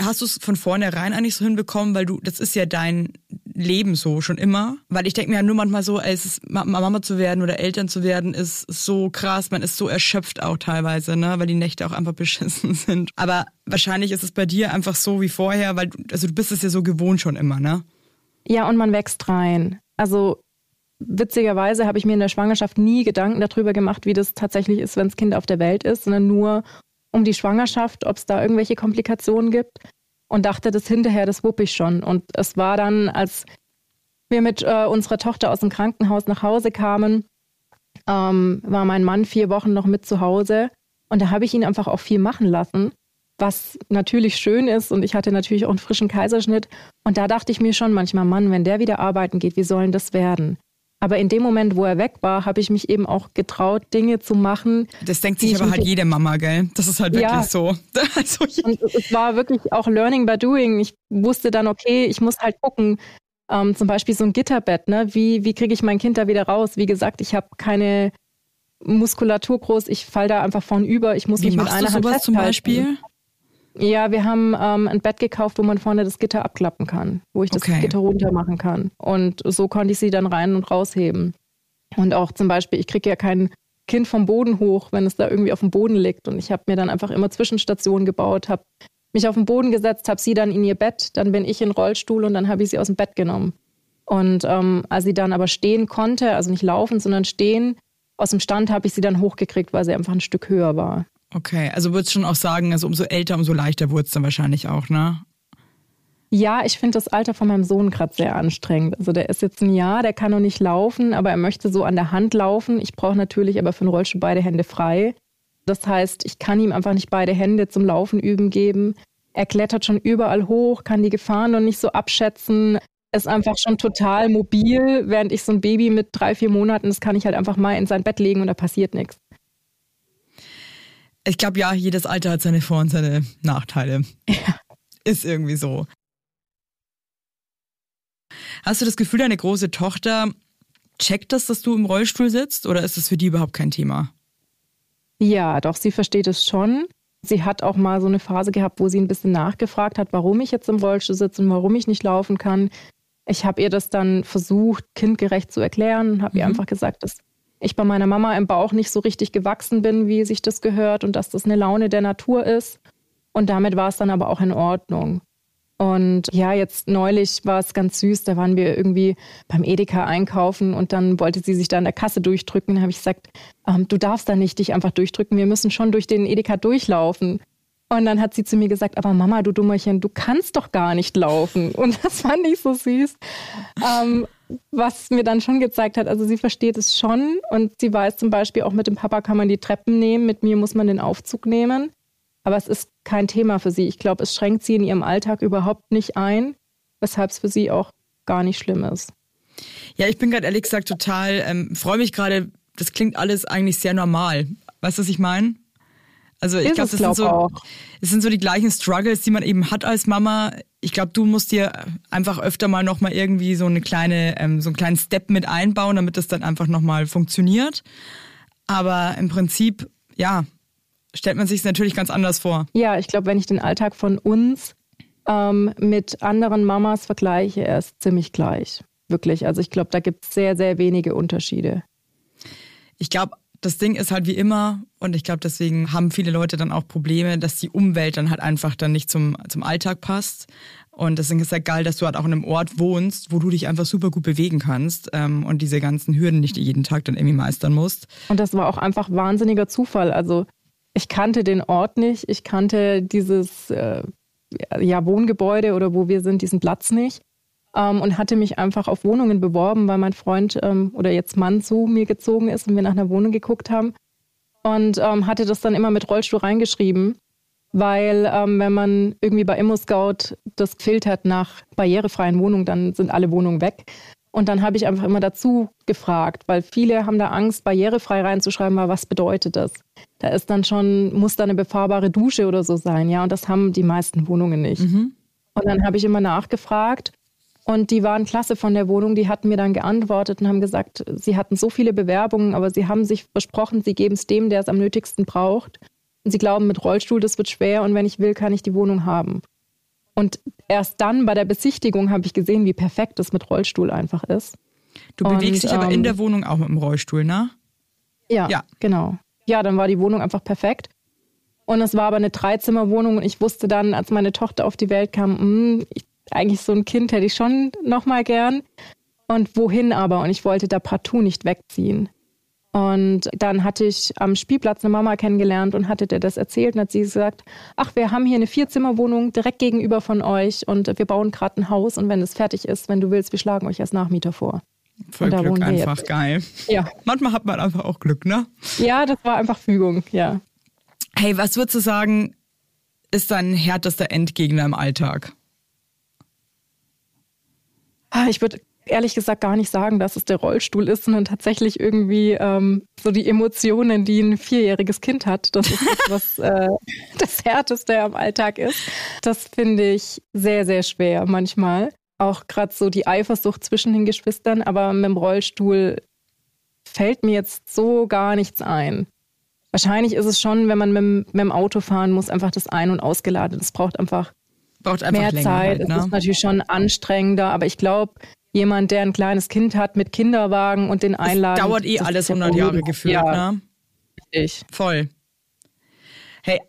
Hast du es von vornherein eigentlich so hinbekommen, weil du, das ist ja dein Leben so schon immer? Weil ich denke mir ja nur manchmal so, als Mama zu werden oder Eltern zu werden, ist so krass, man ist so erschöpft auch teilweise, ne, weil die Nächte auch einfach beschissen sind. Aber wahrscheinlich ist es bei dir einfach so wie vorher, weil du, also du bist es ja so gewohnt schon immer, ne? Ja, und man wächst rein. Also witzigerweise habe ich mir in der Schwangerschaft nie Gedanken darüber gemacht, wie das tatsächlich ist, wenn das Kind auf der Welt ist, sondern nur um die Schwangerschaft, ob es da irgendwelche Komplikationen gibt und dachte, das hinterher, das wupp ich schon. Und es war dann, als wir mit äh, unserer Tochter aus dem Krankenhaus nach Hause kamen, ähm, war mein Mann vier Wochen noch mit zu Hause und da habe ich ihn einfach auch viel machen lassen, was natürlich schön ist und ich hatte natürlich auch einen frischen Kaiserschnitt und da dachte ich mir schon manchmal, Mann, wenn der wieder arbeiten geht, wie soll das werden? Aber in dem Moment, wo er weg war, habe ich mich eben auch getraut, Dinge zu machen. Das denkt sich aber halt jede Mama, gell? Das ist halt wirklich ja. so. Also, und es war wirklich auch Learning by Doing. Ich wusste dann, okay, ich muss halt gucken, ähm, zum Beispiel so ein Gitterbett, ne? Wie, wie kriege ich mein Kind da wieder raus? Wie gesagt, ich habe keine Muskulatur groß, ich fall da einfach vorn über. Ich muss wie mich mit einer du sowas Hand zum Beispiel? Ja, wir haben ähm, ein Bett gekauft, wo man vorne das Gitter abklappen kann, wo ich das okay. Gitter runter machen kann. Und so konnte ich sie dann rein und rausheben. Und auch zum Beispiel, ich kriege ja kein Kind vom Boden hoch, wenn es da irgendwie auf dem Boden liegt. Und ich habe mir dann einfach immer Zwischenstationen gebaut, habe mich auf den Boden gesetzt, habe sie dann in ihr Bett, dann bin ich in den Rollstuhl und dann habe ich sie aus dem Bett genommen. Und ähm, als sie dann aber stehen konnte, also nicht laufen, sondern stehen, aus dem Stand habe ich sie dann hochgekriegt, weil sie einfach ein Stück höher war. Okay, also würdest du schon auch sagen, also umso älter, umso leichter wurde es dann wahrscheinlich auch, ne? Ja, ich finde das Alter von meinem Sohn gerade sehr anstrengend. Also der ist jetzt ein Jahr, der kann noch nicht laufen, aber er möchte so an der Hand laufen. Ich brauche natürlich aber für den Rollstuhl beide Hände frei. Das heißt, ich kann ihm einfach nicht beide Hände zum Laufen üben geben. Er klettert schon überall hoch, kann die Gefahren noch nicht so abschätzen. Ist einfach schon total mobil, während ich so ein Baby mit drei, vier Monaten, das kann ich halt einfach mal in sein Bett legen und da passiert nichts. Ich glaube, ja, jedes Alter hat seine Vor- und seine Nachteile. Ja. Ist irgendwie so. Hast du das Gefühl, deine große Tochter checkt das, dass du im Rollstuhl sitzt oder ist das für die überhaupt kein Thema? Ja, doch, sie versteht es schon. Sie hat auch mal so eine Phase gehabt, wo sie ein bisschen nachgefragt hat, warum ich jetzt im Rollstuhl sitze und warum ich nicht laufen kann. Ich habe ihr das dann versucht, kindgerecht zu erklären, habe mhm. ihr einfach gesagt, dass ich bei meiner Mama im Bauch nicht so richtig gewachsen bin, wie sich das gehört und dass das eine Laune der Natur ist. Und damit war es dann aber auch in Ordnung. Und ja, jetzt neulich war es ganz süß, da waren wir irgendwie beim Edeka einkaufen und dann wollte sie sich da an der Kasse durchdrücken. Dann habe ich gesagt, ähm, du darfst da nicht dich einfach durchdrücken, wir müssen schon durch den Edeka durchlaufen. Und dann hat sie zu mir gesagt, aber Mama, du Dummerchen, du kannst doch gar nicht laufen. Und das fand ich so süß. Ähm, was mir dann schon gezeigt hat, also sie versteht es schon und sie weiß zum Beispiel auch mit dem Papa kann man die Treppen nehmen, mit mir muss man den Aufzug nehmen. Aber es ist kein Thema für sie. Ich glaube, es schränkt sie in ihrem Alltag überhaupt nicht ein, weshalb es für sie auch gar nicht schlimm ist. Ja, ich bin gerade ehrlich gesagt total, ähm, freue mich gerade, das klingt alles eigentlich sehr normal. Weißt du, was ich meine? Also ich glaube, das glaub sind so, es sind so die gleichen Struggles, die man eben hat als Mama. Ich glaube, du musst dir einfach öfter mal noch mal irgendwie so eine kleine, ähm, so einen kleinen Step mit einbauen, damit das dann einfach noch mal funktioniert. Aber im Prinzip, ja, stellt man sich es natürlich ganz anders vor. Ja, ich glaube, wenn ich den Alltag von uns ähm, mit anderen Mamas vergleiche, er ist ziemlich gleich. Wirklich. Also ich glaube, da gibt es sehr, sehr wenige Unterschiede. Ich glaube, das Ding ist halt wie immer, und ich glaube, deswegen haben viele Leute dann auch Probleme, dass die Umwelt dann halt einfach dann nicht zum, zum Alltag passt. Und deswegen ist es ja geil, dass du halt auch in einem Ort wohnst, wo du dich einfach super gut bewegen kannst ähm, und diese ganzen Hürden nicht jeden Tag dann irgendwie meistern musst. Und das war auch einfach wahnsinniger Zufall. Also ich kannte den Ort nicht, ich kannte dieses äh, ja, Wohngebäude oder wo wir sind, diesen Platz nicht. Ähm, und hatte mich einfach auf Wohnungen beworben, weil mein Freund ähm, oder jetzt Mann zu mir gezogen ist und wir nach einer Wohnung geguckt haben. Und ähm, hatte das dann immer mit Rollstuhl reingeschrieben weil ähm, wenn man irgendwie bei ImmoScout das filtert nach barrierefreien Wohnungen, dann sind alle Wohnungen weg. Und dann habe ich einfach immer dazu gefragt, weil viele haben da Angst, barrierefrei reinzuschreiben, weil was bedeutet das? Da ist dann schon, muss da eine befahrbare Dusche oder so sein, ja, und das haben die meisten Wohnungen nicht. Mhm. Und dann habe ich immer nachgefragt und die waren klasse von der Wohnung, die hatten mir dann geantwortet und haben gesagt, sie hatten so viele Bewerbungen, aber sie haben sich versprochen, sie geben es dem, der es am nötigsten braucht. Und sie glauben, mit Rollstuhl, das wird schwer und wenn ich will, kann ich die Wohnung haben. Und erst dann bei der Besichtigung habe ich gesehen, wie perfekt das mit Rollstuhl einfach ist. Du bewegst und, dich aber ähm, in der Wohnung auch mit dem Rollstuhl, ne? Ja, ja, genau. Ja, dann war die Wohnung einfach perfekt. Und es war aber eine Dreizimmerwohnung und ich wusste dann, als meine Tochter auf die Welt kam, mh, hm, ich, eigentlich so ein Kind hätte ich schon noch mal gern. Und wohin aber? Und ich wollte da partout nicht wegziehen. Und dann hatte ich am Spielplatz eine Mama kennengelernt und hatte der das erzählt und hat sie gesagt, ach, wir haben hier eine Vierzimmerwohnung direkt gegenüber von euch und wir bauen gerade ein Haus und wenn es fertig ist, wenn du willst, wir schlagen euch als Nachmieter vor. Voll Glück einfach, jetzt. geil. Ja. Manchmal hat man einfach auch Glück, ne? Ja, das war einfach Fügung, ja. Hey, was würdest du sagen, ist dein härtester Endgegner im Alltag? Ah, ich würde ehrlich gesagt gar nicht sagen, dass es der Rollstuhl ist, sondern tatsächlich irgendwie ähm, so die Emotionen, die ein vierjähriges Kind hat. Das ist das, was äh, das Härteste am Alltag ist. Das finde ich sehr, sehr schwer manchmal. Auch gerade so die Eifersucht zwischen den Geschwistern, aber mit dem Rollstuhl fällt mir jetzt so gar nichts ein. Wahrscheinlich ist es schon, wenn man mit, mit dem Auto fahren muss, einfach das Ein- und Ausgeladen. Das braucht einfach, braucht einfach mehr Zeit. Halt, ne? Es ist natürlich schon anstrengender, aber ich glaube, jemand, der ein kleines Kind hat mit Kinderwagen und den Einladen. Das dauert eh alles 100 Jahre gefühlt, ja. ne? Ich. Voll. Hey,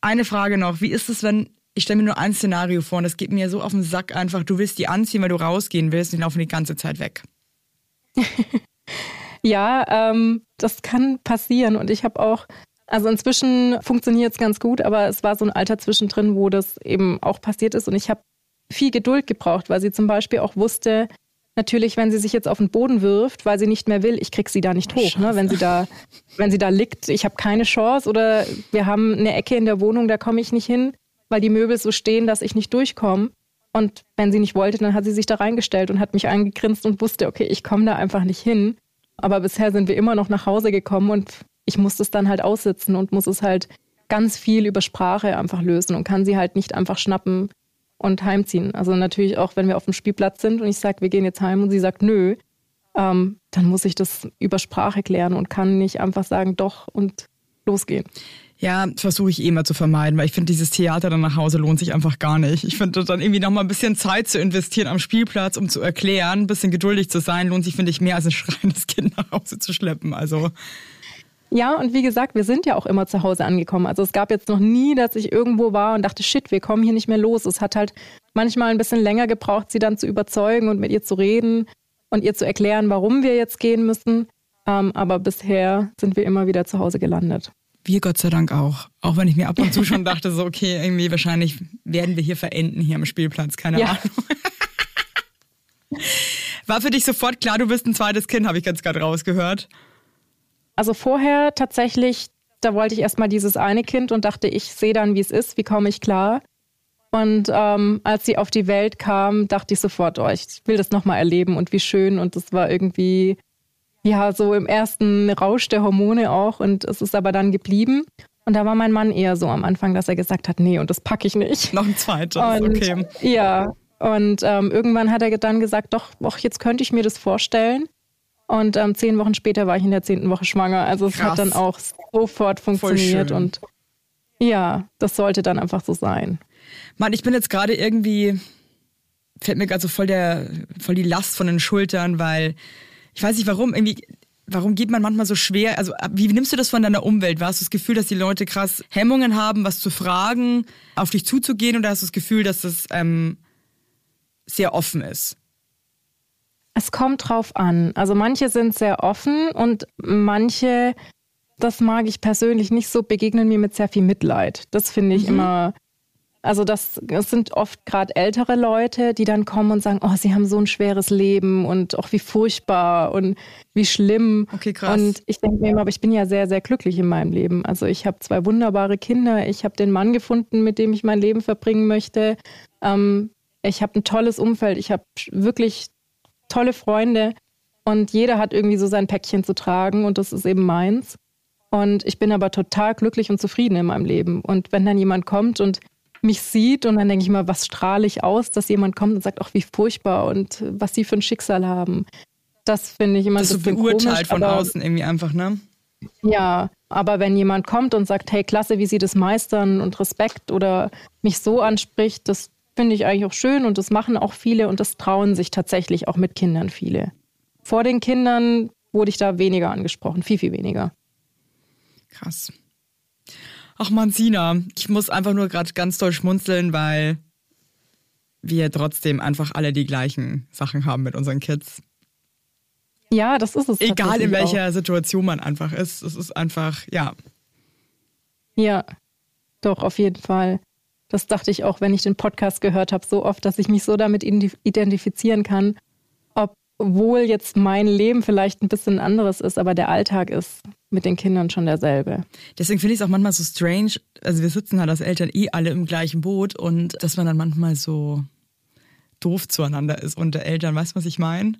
eine Frage noch. Wie ist es, wenn, ich stelle mir nur ein Szenario vor und das geht mir so auf den Sack einfach, du willst die anziehen, weil du rausgehen willst und die laufen die ganze Zeit weg. ja, ähm, das kann passieren und ich habe auch also inzwischen funktioniert es ganz gut, aber es war so ein Alter zwischendrin, wo das eben auch passiert ist und ich habe viel Geduld gebraucht, weil sie zum Beispiel auch wusste, natürlich, wenn sie sich jetzt auf den Boden wirft, weil sie nicht mehr will, ich krieg sie da nicht hoch. Ne? Wenn sie da, wenn sie da liegt, ich habe keine Chance oder wir haben eine Ecke in der Wohnung, da komme ich nicht hin, weil die Möbel so stehen, dass ich nicht durchkomme. Und wenn sie nicht wollte, dann hat sie sich da reingestellt und hat mich angegrinst und wusste, okay, ich komme da einfach nicht hin. Aber bisher sind wir immer noch nach Hause gekommen und ich muss es dann halt aussitzen und muss es halt ganz viel über Sprache einfach lösen und kann sie halt nicht einfach schnappen, und heimziehen. Also natürlich auch, wenn wir auf dem Spielplatz sind und ich sage, wir gehen jetzt heim und sie sagt nö, ähm, dann muss ich das über Sprache klären und kann nicht einfach sagen doch und losgehen. Ja, versuche ich eh immer zu vermeiden, weil ich finde, dieses Theater dann nach Hause lohnt sich einfach gar nicht. Ich finde, dann irgendwie nochmal ein bisschen Zeit zu investieren am Spielplatz, um zu erklären, ein bisschen geduldig zu sein, lohnt sich, finde ich, mehr als ein schreiendes Kind nach Hause zu schleppen. Also ja, und wie gesagt, wir sind ja auch immer zu Hause angekommen. Also es gab jetzt noch nie, dass ich irgendwo war und dachte, shit, wir kommen hier nicht mehr los. Es hat halt manchmal ein bisschen länger gebraucht, sie dann zu überzeugen und mit ihr zu reden und ihr zu erklären, warum wir jetzt gehen müssen. Ähm, aber bisher sind wir immer wieder zu Hause gelandet. Wir Gott sei Dank auch. Auch wenn ich mir ab und zu schon dachte, so, okay, irgendwie wahrscheinlich werden wir hier verenden hier am Spielplatz, keine ja. Ahnung. War für dich sofort klar, du bist ein zweites Kind, habe ich ganz gerade rausgehört. Also vorher tatsächlich, da wollte ich erstmal dieses eine Kind und dachte, ich sehe dann, wie es ist, wie komme ich klar. Und ähm, als sie auf die Welt kam, dachte ich sofort, oh, ich will das nochmal erleben und wie schön. Und das war irgendwie, ja, so im ersten Rausch der Hormone auch. Und es ist aber dann geblieben. Und da war mein Mann eher so am Anfang, dass er gesagt hat, nee, und das packe ich nicht. Noch ein zweites, und, okay. Ja, und ähm, irgendwann hat er dann gesagt, doch, doch, jetzt könnte ich mir das vorstellen. Und ähm, zehn Wochen später war ich in der zehnten Woche schwanger. Also es Krass. hat dann auch sofort funktioniert. Und ja, das sollte dann einfach so sein. Mann, ich bin jetzt gerade irgendwie, fällt mir gerade so voll, der, voll die Last von den Schultern, weil ich weiß nicht warum, irgendwie warum geht man manchmal so schwer? Also, wie nimmst du das von deiner Umwelt? Hast du das Gefühl, dass die Leute krass Hemmungen haben, was zu fragen, auf dich zuzugehen? Oder hast du das Gefühl, dass das ähm, sehr offen ist? Es kommt drauf an. Also manche sind sehr offen und manche, das mag ich persönlich nicht so, begegnen mir mit sehr viel Mitleid. Das finde ich mhm. immer also das, das sind oft gerade ältere Leute, die dann kommen und sagen, oh, sie haben so ein schweres Leben und auch wie furchtbar und wie schlimm. Okay, krass. Und ich denke mir immer, aber ich bin ja sehr, sehr glücklich in meinem Leben. Also ich habe zwei wunderbare Kinder, ich habe den Mann gefunden, mit dem ich mein Leben verbringen möchte. Ähm, ich habe ein tolles Umfeld, ich habe wirklich tolle Freunde und jeder hat irgendwie so sein Päckchen zu tragen und das ist eben meins. Und ich bin aber total glücklich und zufrieden in meinem Leben. Und wenn dann jemand kommt und mich sieht und dann denke ich mal, was strahle ich aus, dass jemand kommt und sagt, ach, wie furchtbar und was sie für ein Schicksal haben. Das finde ich immer das so beurteilt von aber, außen irgendwie einfach, ne? Ja, aber wenn jemand kommt und sagt, hey, klasse, wie sie das meistern und Respekt oder mich so anspricht, das finde ich eigentlich auch schön und das machen auch viele und das trauen sich tatsächlich auch mit Kindern viele. Vor den Kindern wurde ich da weniger angesprochen, viel, viel weniger. Krass. Ach man, Sina, ich muss einfach nur gerade ganz doll schmunzeln, weil wir trotzdem einfach alle die gleichen Sachen haben mit unseren Kids. Ja, das ist es. Egal in welcher auch. Situation man einfach ist. Es ist einfach, ja. Ja, doch, auf jeden Fall. Das dachte ich auch, wenn ich den Podcast gehört habe, so oft, dass ich mich so damit identifizieren kann, obwohl jetzt mein Leben vielleicht ein bisschen anderes ist, aber der Alltag ist mit den Kindern schon derselbe. Deswegen finde ich es auch manchmal so strange. Also wir sitzen halt als Eltern eh alle im gleichen Boot und dass man dann manchmal so doof zueinander ist unter Eltern. Weißt du, was ich meine?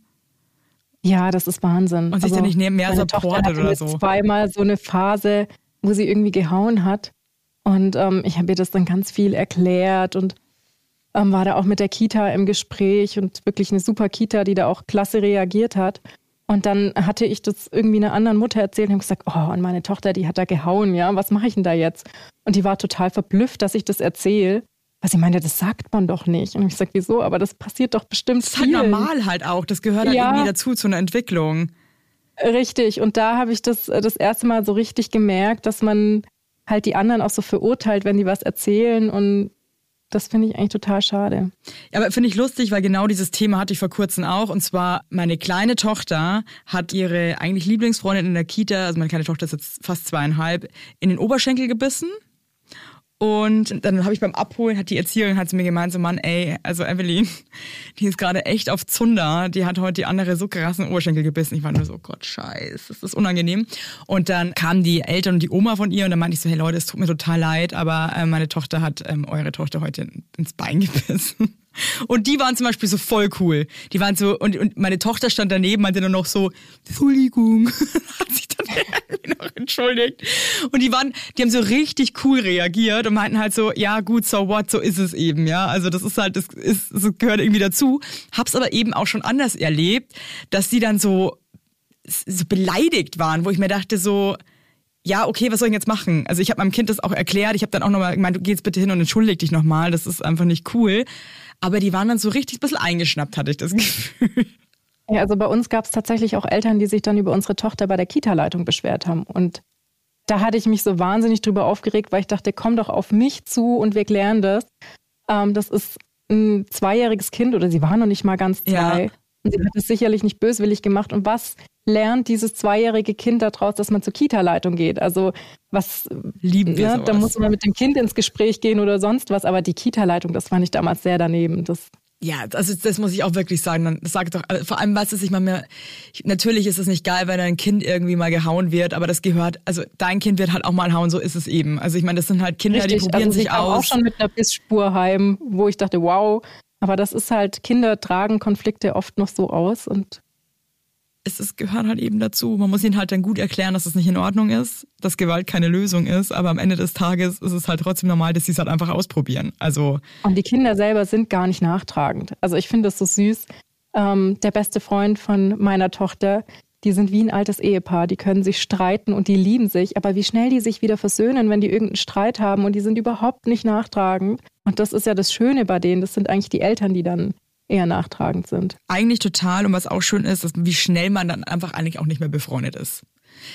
Ja, das ist Wahnsinn. Und sich also, dann nicht mehr supportet oder so. zweimal so eine Phase, wo sie irgendwie gehauen hat. Und ähm, ich habe ihr das dann ganz viel erklärt und ähm, war da auch mit der Kita im Gespräch und wirklich eine super Kita, die da auch klasse reagiert hat. Und dann hatte ich das irgendwie einer anderen Mutter erzählt und habe gesagt, oh, und meine Tochter, die hat da gehauen, ja, was mache ich denn da jetzt? Und die war total verblüfft, dass ich das erzähle. Was ich meine, das sagt man doch nicht. Und ich gesagt, wieso? Aber das passiert doch bestimmt. Das ist halt normal halt auch. Das gehört halt ja. irgendwie dazu, zu einer Entwicklung. Richtig. Und da habe ich das das erste Mal so richtig gemerkt, dass man halt die anderen auch so verurteilt, wenn die was erzählen und das finde ich eigentlich total schade. Ja, aber finde ich lustig, weil genau dieses Thema hatte ich vor kurzem auch. Und zwar, meine kleine Tochter hat ihre eigentlich Lieblingsfreundin in der Kita, also meine kleine Tochter ist jetzt fast zweieinhalb, in den Oberschenkel gebissen. Und dann habe ich beim Abholen, hat die Erzieherin hat zu mir gemeint, so Mann, ey, also Evelyn, die ist gerade echt auf Zunder, die hat heute die andere so krassen Oberschenkel gebissen. Ich war nur so, Gott, scheiße, das ist unangenehm. Und dann kamen die Eltern und die Oma von ihr und dann meinte ich so, hey Leute, es tut mir total leid, aber äh, meine Tochter hat ähm, eure Tochter heute ins Bein gebissen. Und die waren zum Beispiel so voll cool. Die waren so, und, und meine Tochter stand daneben, meinte nur noch so, Entschuldigung, hat sich dann irgendwie noch entschuldigt. Und die waren, die haben so richtig cool reagiert und meinten halt so, ja gut, so what, so ist es eben, ja. Also das ist halt, das ist, das gehört irgendwie dazu. Hab's aber eben auch schon anders erlebt, dass die dann so, so beleidigt waren, wo ich mir dachte so, ja, okay, was soll ich jetzt machen? Also ich habe meinem Kind das auch erklärt. Ich habe dann auch nochmal gemeint, du gehst bitte hin und entschuldig dich nochmal. Das ist einfach nicht cool. Aber die waren dann so richtig ein bisschen eingeschnappt, hatte ich das Gefühl. Ja, also bei uns gab es tatsächlich auch Eltern, die sich dann über unsere Tochter bei der Kita-Leitung beschwert haben. Und da hatte ich mich so wahnsinnig drüber aufgeregt, weil ich dachte, komm doch auf mich zu und wir klären das. Ähm, das ist ein zweijähriges Kind oder sie war noch nicht mal ganz zwei. Ja. Und sie hat es sicherlich nicht böswillig gemacht. Und was lernt dieses zweijährige Kind daraus, dass man zur Kita-Leitung geht? Also was lieben wir? Ne, da muss man mit dem Kind ins Gespräch gehen oder sonst was. Aber die Kita-Leitung, das fand ich damals sehr daneben. Das ja, also das muss ich auch wirklich sagen. Das sagt doch, vor allem was es ich mal mehr. Natürlich ist es nicht geil, wenn ein Kind irgendwie mal gehauen wird, aber das gehört. Also dein Kind wird halt auch mal hauen, so ist es eben. Also ich meine, das sind halt Kinder, Richtig, die probieren also sich aus. Ich auch schon mit einer Bissspur heim, wo ich dachte, wow, aber das ist halt, Kinder tragen Konflikte oft noch so aus und es ist, gehört halt eben dazu. Man muss ihnen halt dann gut erklären, dass es nicht in Ordnung ist, dass Gewalt keine Lösung ist, aber am Ende des Tages ist es halt trotzdem normal, dass sie es halt einfach ausprobieren. Also und die Kinder selber sind gar nicht nachtragend. Also ich finde das so süß. Ähm, der beste Freund von meiner Tochter, die sind wie ein altes Ehepaar, die können sich streiten und die lieben sich, aber wie schnell die sich wieder versöhnen, wenn die irgendeinen Streit haben und die sind überhaupt nicht nachtragend. Und das ist ja das Schöne bei denen, das sind eigentlich die Eltern, die dann eher nachtragend sind. Eigentlich total und was auch schön ist, ist, wie schnell man dann einfach eigentlich auch nicht mehr befreundet ist.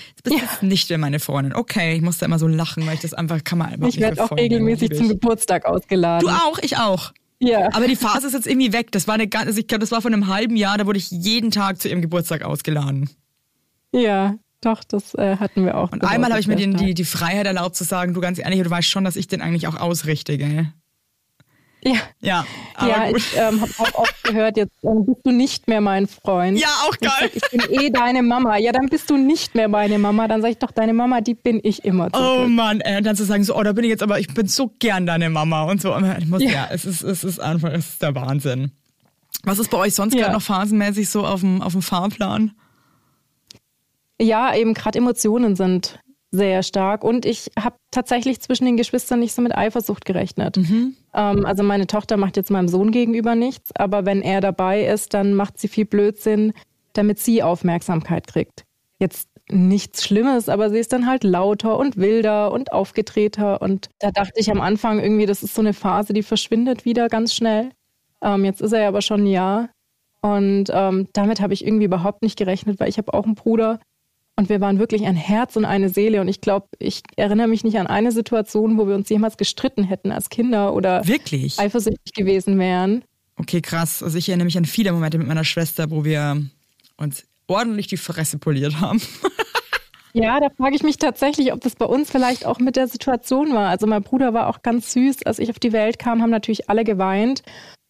Jetzt bist ja. nicht mehr meine Freundin. Okay, ich musste immer so lachen, weil ich das einfach kann man einfach Ich werde auch regelmäßig zum Geburtstag ausgeladen. Du auch, ich auch. Ja. Aber die Phase ist jetzt irgendwie weg. Das war eine ganz, also ich glaube, das war vor einem halben Jahr, da wurde ich jeden Tag zu ihrem Geburtstag ausgeladen. Ja, doch, das äh, hatten wir auch. Und einmal habe ich mir den, die, die Freiheit erlaubt zu sagen, du ganz ehrlich, du weißt schon, dass ich den eigentlich auch ausrichte, gell? Ja. Ja, ja ich ähm, habe auch oft gehört, jetzt ähm, bist du nicht mehr mein Freund. Ja, auch geil. Ich, sag, ich, bin eh deine Mama. Ja, dann bist du nicht mehr meine Mama. Dann sage ich doch, deine Mama, die bin ich immer. Oh Mann, ey. Und dann zu sagen, so, oh, da bin ich jetzt aber, ich bin so gern deine Mama und so. Ich muss, ja, ja es, ist, es ist einfach, es ist der Wahnsinn. Was ist bei euch sonst ja. gerade noch phasenmäßig so auf dem, auf dem Fahrplan? Ja, eben gerade Emotionen sind sehr stark. Und ich habe tatsächlich zwischen den Geschwistern nicht so mit Eifersucht gerechnet. Mhm. Ähm, also meine Tochter macht jetzt meinem Sohn gegenüber nichts, aber wenn er dabei ist, dann macht sie viel Blödsinn, damit sie Aufmerksamkeit kriegt. Jetzt nichts Schlimmes, aber sie ist dann halt lauter und wilder und aufgetreter. Und da dachte ich am Anfang irgendwie, das ist so eine Phase, die verschwindet wieder ganz schnell. Ähm, jetzt ist er ja aber schon ein Jahr. Und ähm, damit habe ich irgendwie überhaupt nicht gerechnet, weil ich habe auch einen Bruder, und wir waren wirklich ein Herz und eine Seele. Und ich glaube, ich erinnere mich nicht an eine Situation, wo wir uns jemals gestritten hätten als Kinder oder wirklich? eifersüchtig gewesen wären. Okay, krass. Also ich erinnere mich an viele Momente mit meiner Schwester, wo wir uns ordentlich die Fresse poliert haben. Ja, da frage ich mich tatsächlich, ob das bei uns vielleicht auch mit der Situation war. Also mein Bruder war auch ganz süß. Als ich auf die Welt kam, haben natürlich alle geweint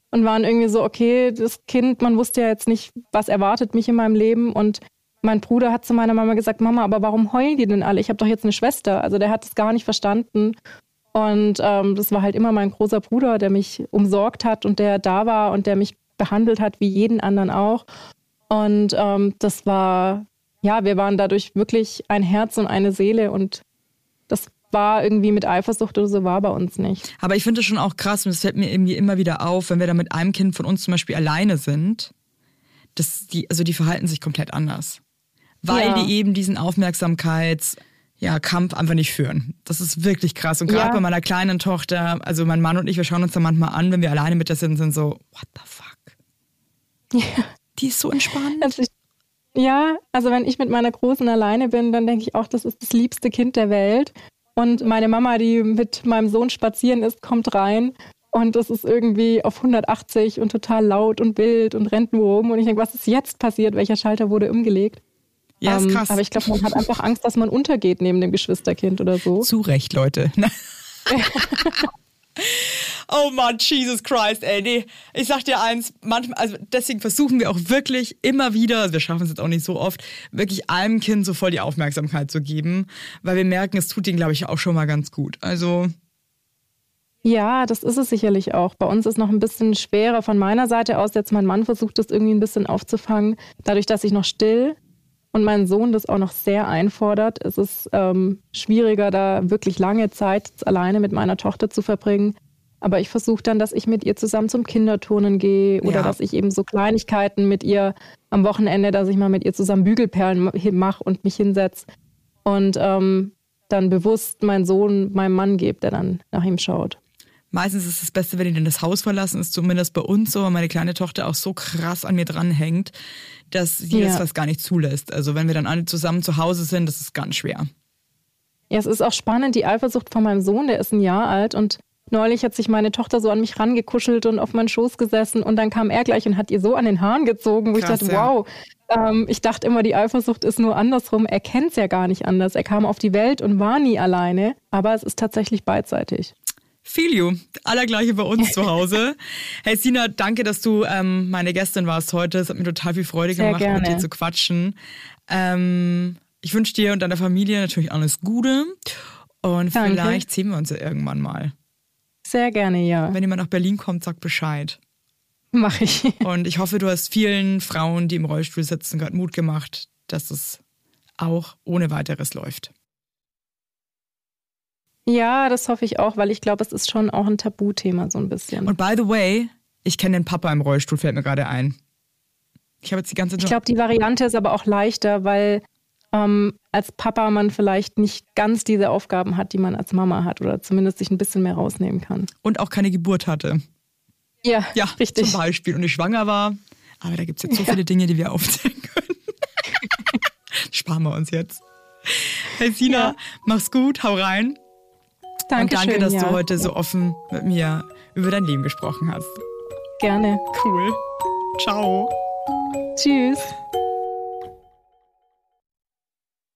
und waren irgendwie so, okay, das Kind, man wusste ja jetzt nicht, was erwartet mich in meinem Leben. Und mein Bruder hat zu meiner Mama gesagt, Mama, aber warum heulen die denn alle? Ich habe doch jetzt eine Schwester. Also der hat es gar nicht verstanden. Und ähm, das war halt immer mein großer Bruder, der mich umsorgt hat und der da war und der mich behandelt hat, wie jeden anderen auch. Und ähm, das war, ja, wir waren dadurch wirklich ein Herz und eine Seele und das war irgendwie mit Eifersucht oder so war bei uns nicht. Aber ich finde es schon auch krass und es fällt mir irgendwie immer wieder auf, wenn wir da mit einem Kind von uns zum Beispiel alleine sind, dass die, also die verhalten sich komplett anders weil ja. die eben diesen Aufmerksamkeits ja, Kampf einfach nicht führen. Das ist wirklich krass. Und gerade ja. bei meiner kleinen Tochter, also mein Mann und ich, wir schauen uns da manchmal an, wenn wir alleine mit der sind, sind so, what the fuck? Ja. Die ist so entspannt. Also ich, ja, also wenn ich mit meiner Großen alleine bin, dann denke ich auch, das ist das liebste Kind der Welt. Und meine Mama, die mit meinem Sohn spazieren ist, kommt rein und das ist irgendwie auf 180 und total laut und wild und rennt nur rum. Und ich denke, was ist jetzt passiert? Welcher Schalter wurde umgelegt? Ja, ist ähm, krass. aber ich glaube, man hat einfach Angst, dass man untergeht neben dem Geschwisterkind oder so. Zu Recht, Leute. oh Mann, Jesus Christ, ey. Nee, ich sag dir eins, manchmal, also deswegen versuchen wir auch wirklich immer wieder, also wir schaffen es jetzt auch nicht so oft, wirklich einem Kind so voll die Aufmerksamkeit zu geben, weil wir merken, es tut ihnen, glaube ich, auch schon mal ganz gut. Also. Ja, das ist es sicherlich auch. Bei uns ist noch ein bisschen schwerer von meiner Seite aus. Jetzt mein Mann versucht das irgendwie ein bisschen aufzufangen, dadurch, dass ich noch still und mein Sohn das auch noch sehr einfordert, ist es ähm, schwieriger, da wirklich lange Zeit alleine mit meiner Tochter zu verbringen. Aber ich versuche dann, dass ich mit ihr zusammen zum Kinderturnen gehe oder ja. dass ich eben so Kleinigkeiten mit ihr am Wochenende, dass ich mal mit ihr zusammen Bügelperlen mache und mich hinsetze und ähm, dann bewusst meinen Sohn meinem Mann gebe, der dann nach ihm schaut. Meistens ist es das Beste, wenn die dann das Haus verlassen, ist zumindest bei uns so, weil meine kleine Tochter auch so krass an mir dranhängt, dass sie ja. das fast gar nicht zulässt. Also wenn wir dann alle zusammen zu Hause sind, das ist ganz schwer. Ja, es ist auch spannend, die Eifersucht von meinem Sohn, der ist ein Jahr alt und neulich hat sich meine Tochter so an mich rangekuschelt und auf meinen Schoß gesessen und dann kam er gleich und hat ihr so an den Haaren gezogen, wo Krass, ich dachte, ja. wow. Ähm, ich dachte immer, die Eifersucht ist nur andersrum. Er kennt es ja gar nicht anders. Er kam auf die Welt und war nie alleine, aber es ist tatsächlich beidseitig. Feel you. Allergleiche bei uns zu Hause. Hey Sina, danke, dass du ähm, meine Gästin warst heute. Es hat mir total viel Freude Sehr gemacht, gerne. mit dir zu quatschen. Ähm, ich wünsche dir und deiner Familie natürlich alles Gute. Und danke. vielleicht sehen wir uns ja irgendwann mal. Sehr gerne, ja. Wenn jemand nach Berlin kommt, sag Bescheid. Mach ich. Und ich hoffe, du hast vielen Frauen, die im Rollstuhl sitzen, gerade Mut gemacht, dass es auch ohne weiteres läuft. Ja, das hoffe ich auch, weil ich glaube, es ist schon auch ein Tabuthema so ein bisschen. Und by the way, ich kenne den Papa im Rollstuhl, fällt mir gerade ein. Ich habe jetzt die ganze Ich glaube, die Variante ist aber auch leichter, weil ähm, als Papa man vielleicht nicht ganz diese Aufgaben hat, die man als Mama hat oder zumindest sich ein bisschen mehr rausnehmen kann. Und auch keine Geburt hatte. Ja, ja richtig. Zum Beispiel. Und ich schwanger war. Aber da gibt es jetzt so ja. viele Dinge, die wir aufzählen können. Sparen wir uns jetzt. Hey Sina, ja. mach's gut, hau rein. Dankeschön, Und danke, dass ja. du heute so offen mit mir über dein Leben gesprochen hast. Gerne. Cool. Ciao. Tschüss.